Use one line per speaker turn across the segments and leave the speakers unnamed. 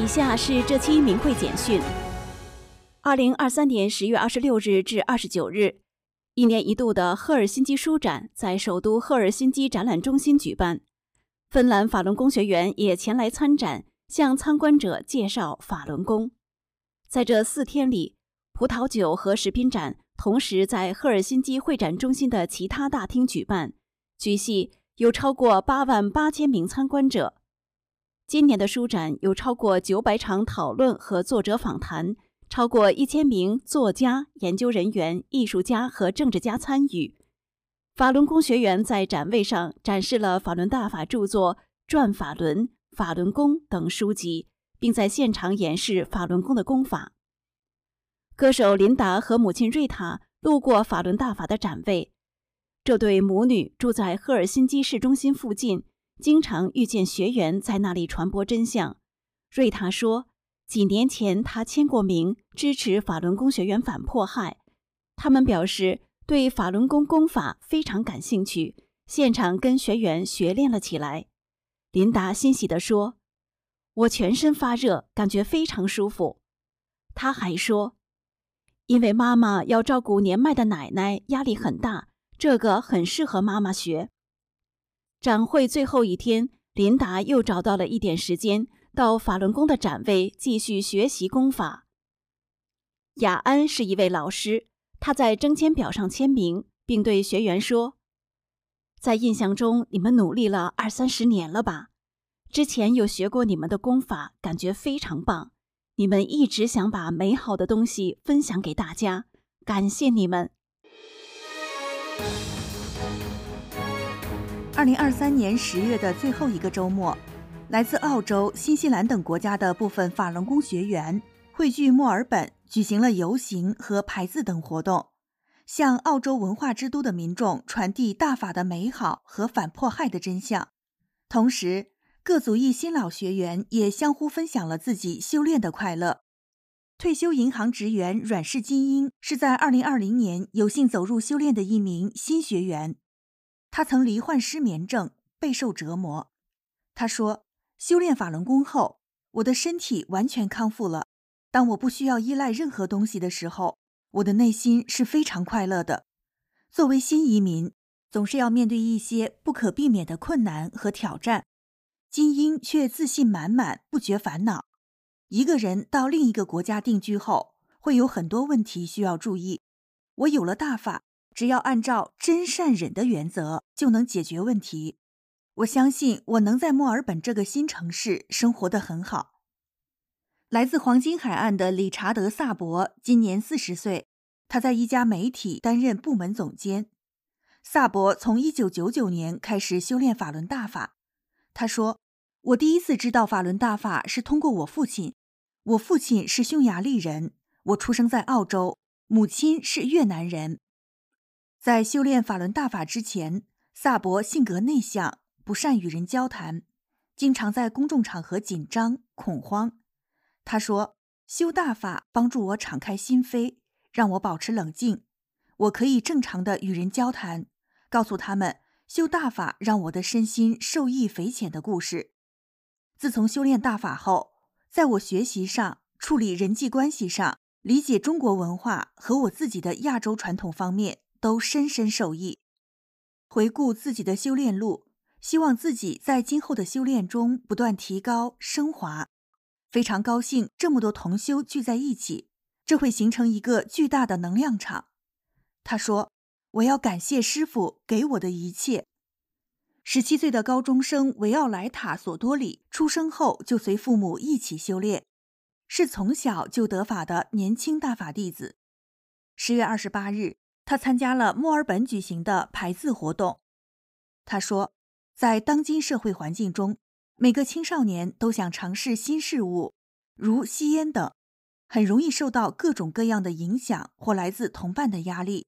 以下是这期名会简讯。二零二三年十月二十六日至二十九日，一年一度的赫尔辛基书展在首都赫尔辛基展览中心举办。芬兰法轮功学员也前来参展，向参观者介绍法轮功。在这四天里，葡萄酒和食品展同时在赫尔辛基会展中心的其他大厅举办，据悉有超过八万八千名参观者。今年的书展有超过九百场讨论和作者访谈。超过一千名作家、研究人员、艺术家和政治家参与。法轮功学员在展位上展示了法轮大法著作《转法轮》《法轮功》等书籍，并在现场演示法轮功的功法。歌手琳达和母亲瑞塔路过法轮大法的展位，这对母女住在赫尔辛基市中心附近，经常遇见学员在那里传播真相。瑞塔说。几年前，他签过名支持法轮功学员反迫害。他们表示对法轮功功法非常感兴趣，现场跟学员学练了起来。琳达欣喜地说：“我全身发热，感觉非常舒服。”他还说：“因为妈妈要照顾年迈的奶奶，压力很大，这个很适合妈妈学。”展会最后一天，琳达又找到了一点时间。到法轮功的展位继续学习功法。雅安是一位老师，他在征签表上签名，并对学员说：“在印象中，你们努力了二三十年了吧？之前有学过你们的功法，感觉非常棒。你们一直想把美好的东西分享给大家，感谢你们。”
二零二三年十月的最后一个周末。来自澳洲、新西兰等国家的部分法轮功学员汇聚墨尔本，举行了游行和排字等活动，向澳洲文化之都的民众传递大法的美好和反迫害的真相。同时，各族裔新老学员也相互分享了自己修炼的快乐。退休银行职员阮氏金英是在2020年有幸走入修炼的一名新学员，他曾罹患失眠症，备受折磨。他说。修炼法轮功后，我的身体完全康复了。当我不需要依赖任何东西的时候，我的内心是非常快乐的。作为新移民，总是要面对一些不可避免的困难和挑战。金英却自信满满，不觉烦恼。一个人到另一个国家定居后，会有很多问题需要注意。我有了大法，只要按照真善忍的原则，就能解决问题。我相信我能在墨尔本这个新城市生活的很好。来自黄金海岸的理查德·萨博今年四十岁，他在一家媒体担任部门总监。萨博从一九九九年开始修炼法轮大法。他说：“我第一次知道法轮大法是通过我父亲。我父亲是匈牙利人，我出生在澳洲，母亲是越南人。在修炼法轮大法之前，萨博性格内向。”不善与人交谈，经常在公众场合紧张恐慌。他说：“修大法帮助我敞开心扉，让我保持冷静，我可以正常的与人交谈，告诉他们修大法让我的身心受益匪浅的故事。自从修炼大法后，在我学习上、处理人际关系上、理解中国文化和我自己的亚洲传统方面，都深深受益。回顾自己的修炼路。”希望自己在今后的修炼中不断提高升华，非常高兴这么多同修聚在一起，这会形成一个巨大的能量场。他说：“我要感谢师傅给我的一切。”十七岁的高中生维奥莱塔·索多里出生后就随父母一起修炼，是从小就得法的年轻大法弟子。十月二十八日，他参加了墨尔本举行的排字活动。他说。在当今社会环境中，每个青少年都想尝试新事物，如吸烟等，很容易受到各种各样的影响或来自同伴的压力。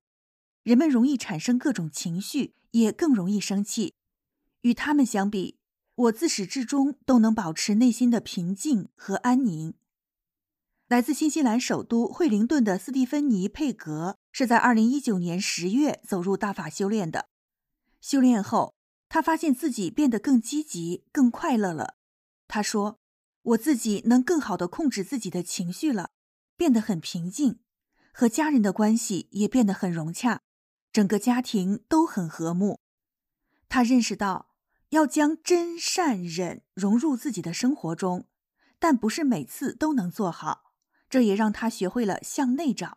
人们容易产生各种情绪，也更容易生气。与他们相比，我自始至终都能保持内心的平静和安宁。来自新西兰首都惠灵顿的斯蒂芬妮·佩格是在2019年10月走入大法修炼的。修炼后。他发现自己变得更积极、更快乐了。他说：“我自己能更好的控制自己的情绪了，变得很平静，和家人的关系也变得很融洽，整个家庭都很和睦。他认识到要将真善忍融入自己的生活中，但不是每次都能做好，这也让他学会了向内找。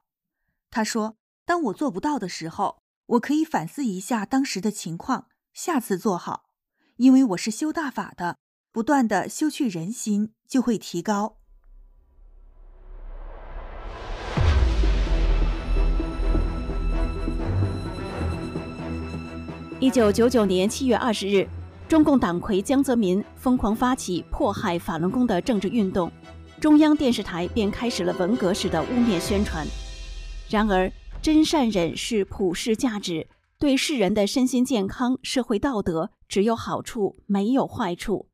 他说：“当我做不到的时候，我可以反思一下当时的情况，下次做好，因为我是修大法的。”不断的修去人心，就会提高。
一九九九年七月二十日，中共党魁江泽民疯狂发起迫害法轮功的政治运动，中央电视台便开始了文革式的污蔑宣传。然而，真善忍是普世价值，对世人的身心健康、社会道德只有好处，没有坏处。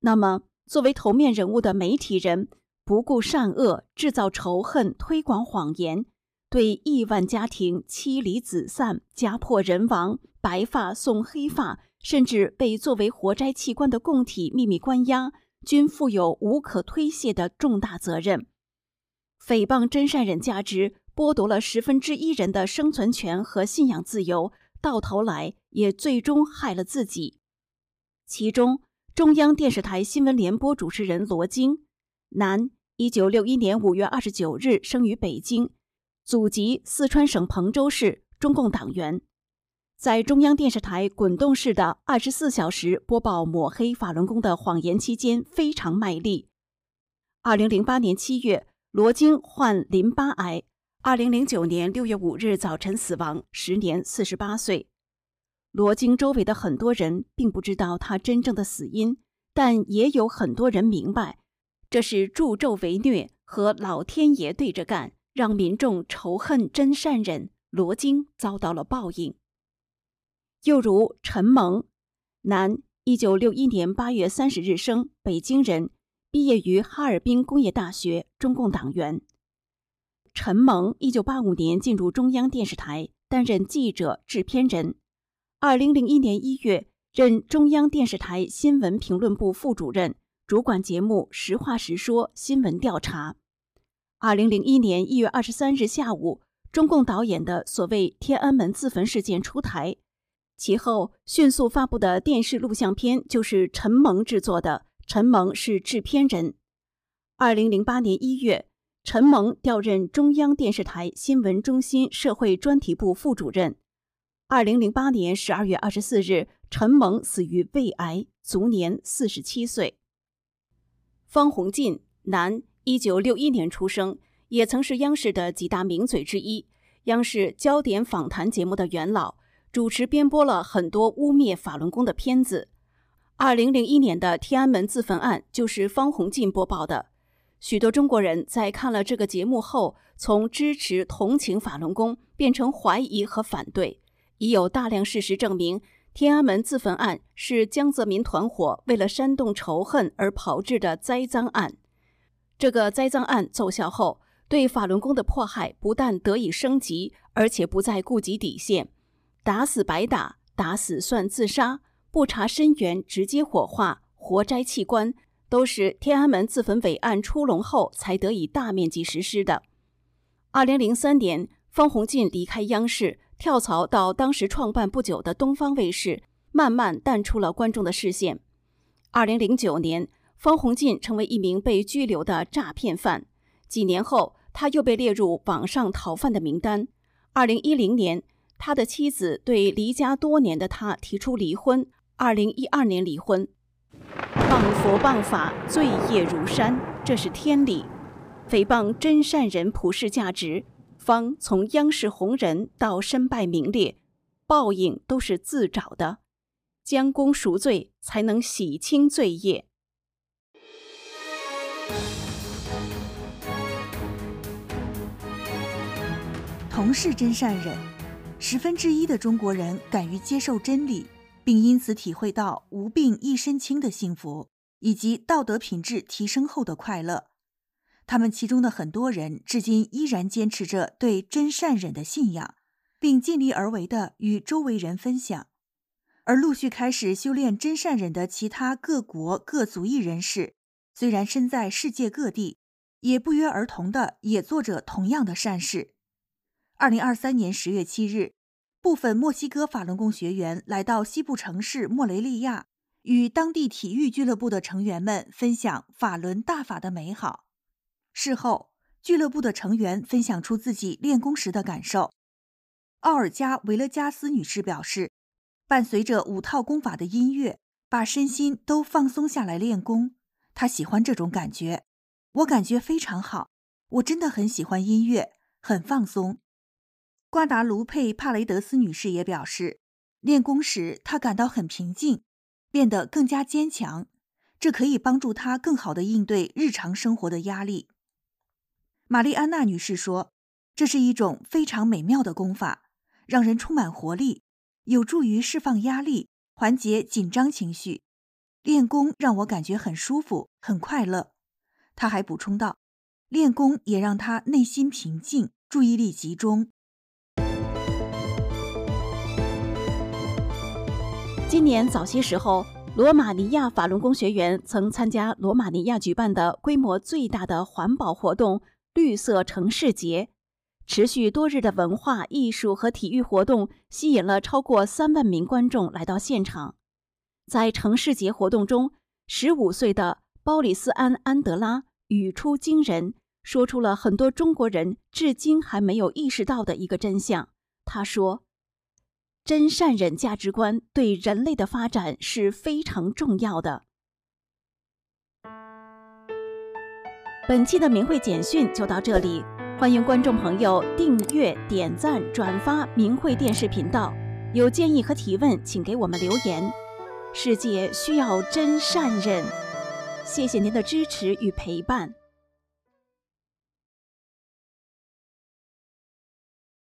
那么，作为头面人物的媒体人，不顾善恶，制造仇恨，推广谎言，对亿万家庭妻离子散、家破人亡、白发送黑发，甚至被作为活摘器官的供体秘密关押，均负有无可推卸的重大责任。诽谤真善忍价值，剥夺了十分之一人的生存权和信仰自由，到头来也最终害了自己。其中，中央电视台新闻联播主持人罗京，男，一九六一年五月二十九日生于北京，祖籍四川省彭州市，中共党员，在中央电视台滚动式的二十四小时播报抹黑法轮功的谎言期间非常卖力。二零零八年七月，罗京患淋巴癌，二零零九年六月五日早晨死亡，时年四十八岁。罗京周围的很多人并不知道他真正的死因，但也有很多人明白，这是助纣为虐和老天爷对着干，让民众仇恨真善人。罗京遭到了报应。又如陈蒙，男，一九六一年八月三十日生，北京人，毕业于哈尔滨工业大学，中共党员。陈蒙一九八五年进入中央电视台，担任记者、制片人。二零零一年一月，任中央电视台新闻评论部副主任，主管节目《实话实说》新闻调查。二零零一年一月二十三日下午，中共导演的所谓天安门自焚事件出台，其后迅速发布的电视录像片就是陈蒙制作的，陈蒙是制片人。二零零八年一月，陈蒙调任中央电视台新闻中心社会专题部副主任。二零零八年十二月二十四日，陈蒙死于胃癌，卒年四十七岁。方鸿进，男，一九六一年出生，也曾是央视的几大名嘴之一，央视焦点访谈节目的元老，主持编播了很多污蔑法轮功的片子。二零零一年的天安门自焚案就是方鸿进播报的。许多中国人在看了这个节目后，从支持同情法轮功变成怀疑和反对。已有大量事实证明，天安门自焚案是江泽民团伙为了煽动仇恨而炮制的栽赃案。这个栽赃案奏效后，对法轮功的迫害不但得以升级，而且不再顾及底线，打死白打，打死算自杀，不查身源直接火化、活摘器官，都是天安门自焚伪案出笼后才得以大面积实施的。二零零三年，方鸿进离开央视。跳槽到当时创办不久的东方卫视，慢慢淡出了观众的视线。二零零九年，方鸿进成为一名被拘留的诈骗犯。几年后，他又被列入网上逃犯的名单。二零一零年，他的妻子对离家多年的他提出离婚。二零一二年离婚。谤佛谤法，罪业如山，这是天理。诽谤真善人普世价值。方从央视红人到身败名裂，报应都是自找的，将功赎罪才能洗清罪业。
同是真善人，十分之一的中国人敢于接受真理，并因此体会到无病一身轻的幸福，以及道德品质提升后的快乐。他们其中的很多人至今依然坚持着对真善忍的信仰，并尽力而为的与周围人分享。而陆续开始修炼真善忍的其他各国各族裔人士，虽然身在世界各地，也不约而同的也做着同样的善事。二零二三年十月七日，部分墨西哥法轮功学员来到西部城市莫雷利亚，与当地体育俱乐部的成员们分享法轮大法的美好。事后，俱乐部的成员分享出自己练功时的感受。奥尔加·维勒加斯女士表示，伴随着五套功法的音乐，把身心都放松下来练功，她喜欢这种感觉。我感觉非常好，我真的很喜欢音乐，很放松。瓜达卢佩·帕雷德斯女士也表示，练功时她感到很平静，变得更加坚强，这可以帮助她更好地应对日常生活的压力。玛丽安娜女士说：“这是一种非常美妙的功法，让人充满活力，有助于释放压力，缓解紧张情绪。练功让我感觉很舒服，很快乐。”她还补充道：“练功也让她内心平静，注意力集中。”
今年早些时候，罗马尼亚法轮功学员曾参加罗马尼亚举办的规模最大的环保活动——绿色城市节。持续多日的文化艺术和体育活动吸引了超过三万名观众来到现场。在城市节活动中，十五岁的鲍里斯安·安德拉语出惊人，说出了很多中国人至今还没有意识到的一个真相。他说。真善忍价值观对人类的发展是非常重要的。本期的明慧简讯就到这里，欢迎观众朋友订阅、点赞、转发明慧电视频道。有建议和提问，请给我们留言。世界需要真善忍，谢谢您的支持与陪伴。